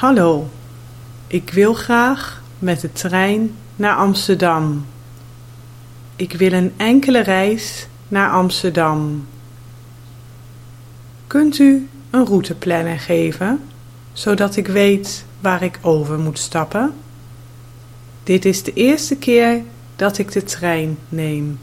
Hallo, ik wil graag met de trein naar Amsterdam. Ik wil een enkele reis naar Amsterdam. Kunt u een routeplanner geven, zodat ik weet waar ik over moet stappen? Dit is de eerste keer dat ik de trein neem.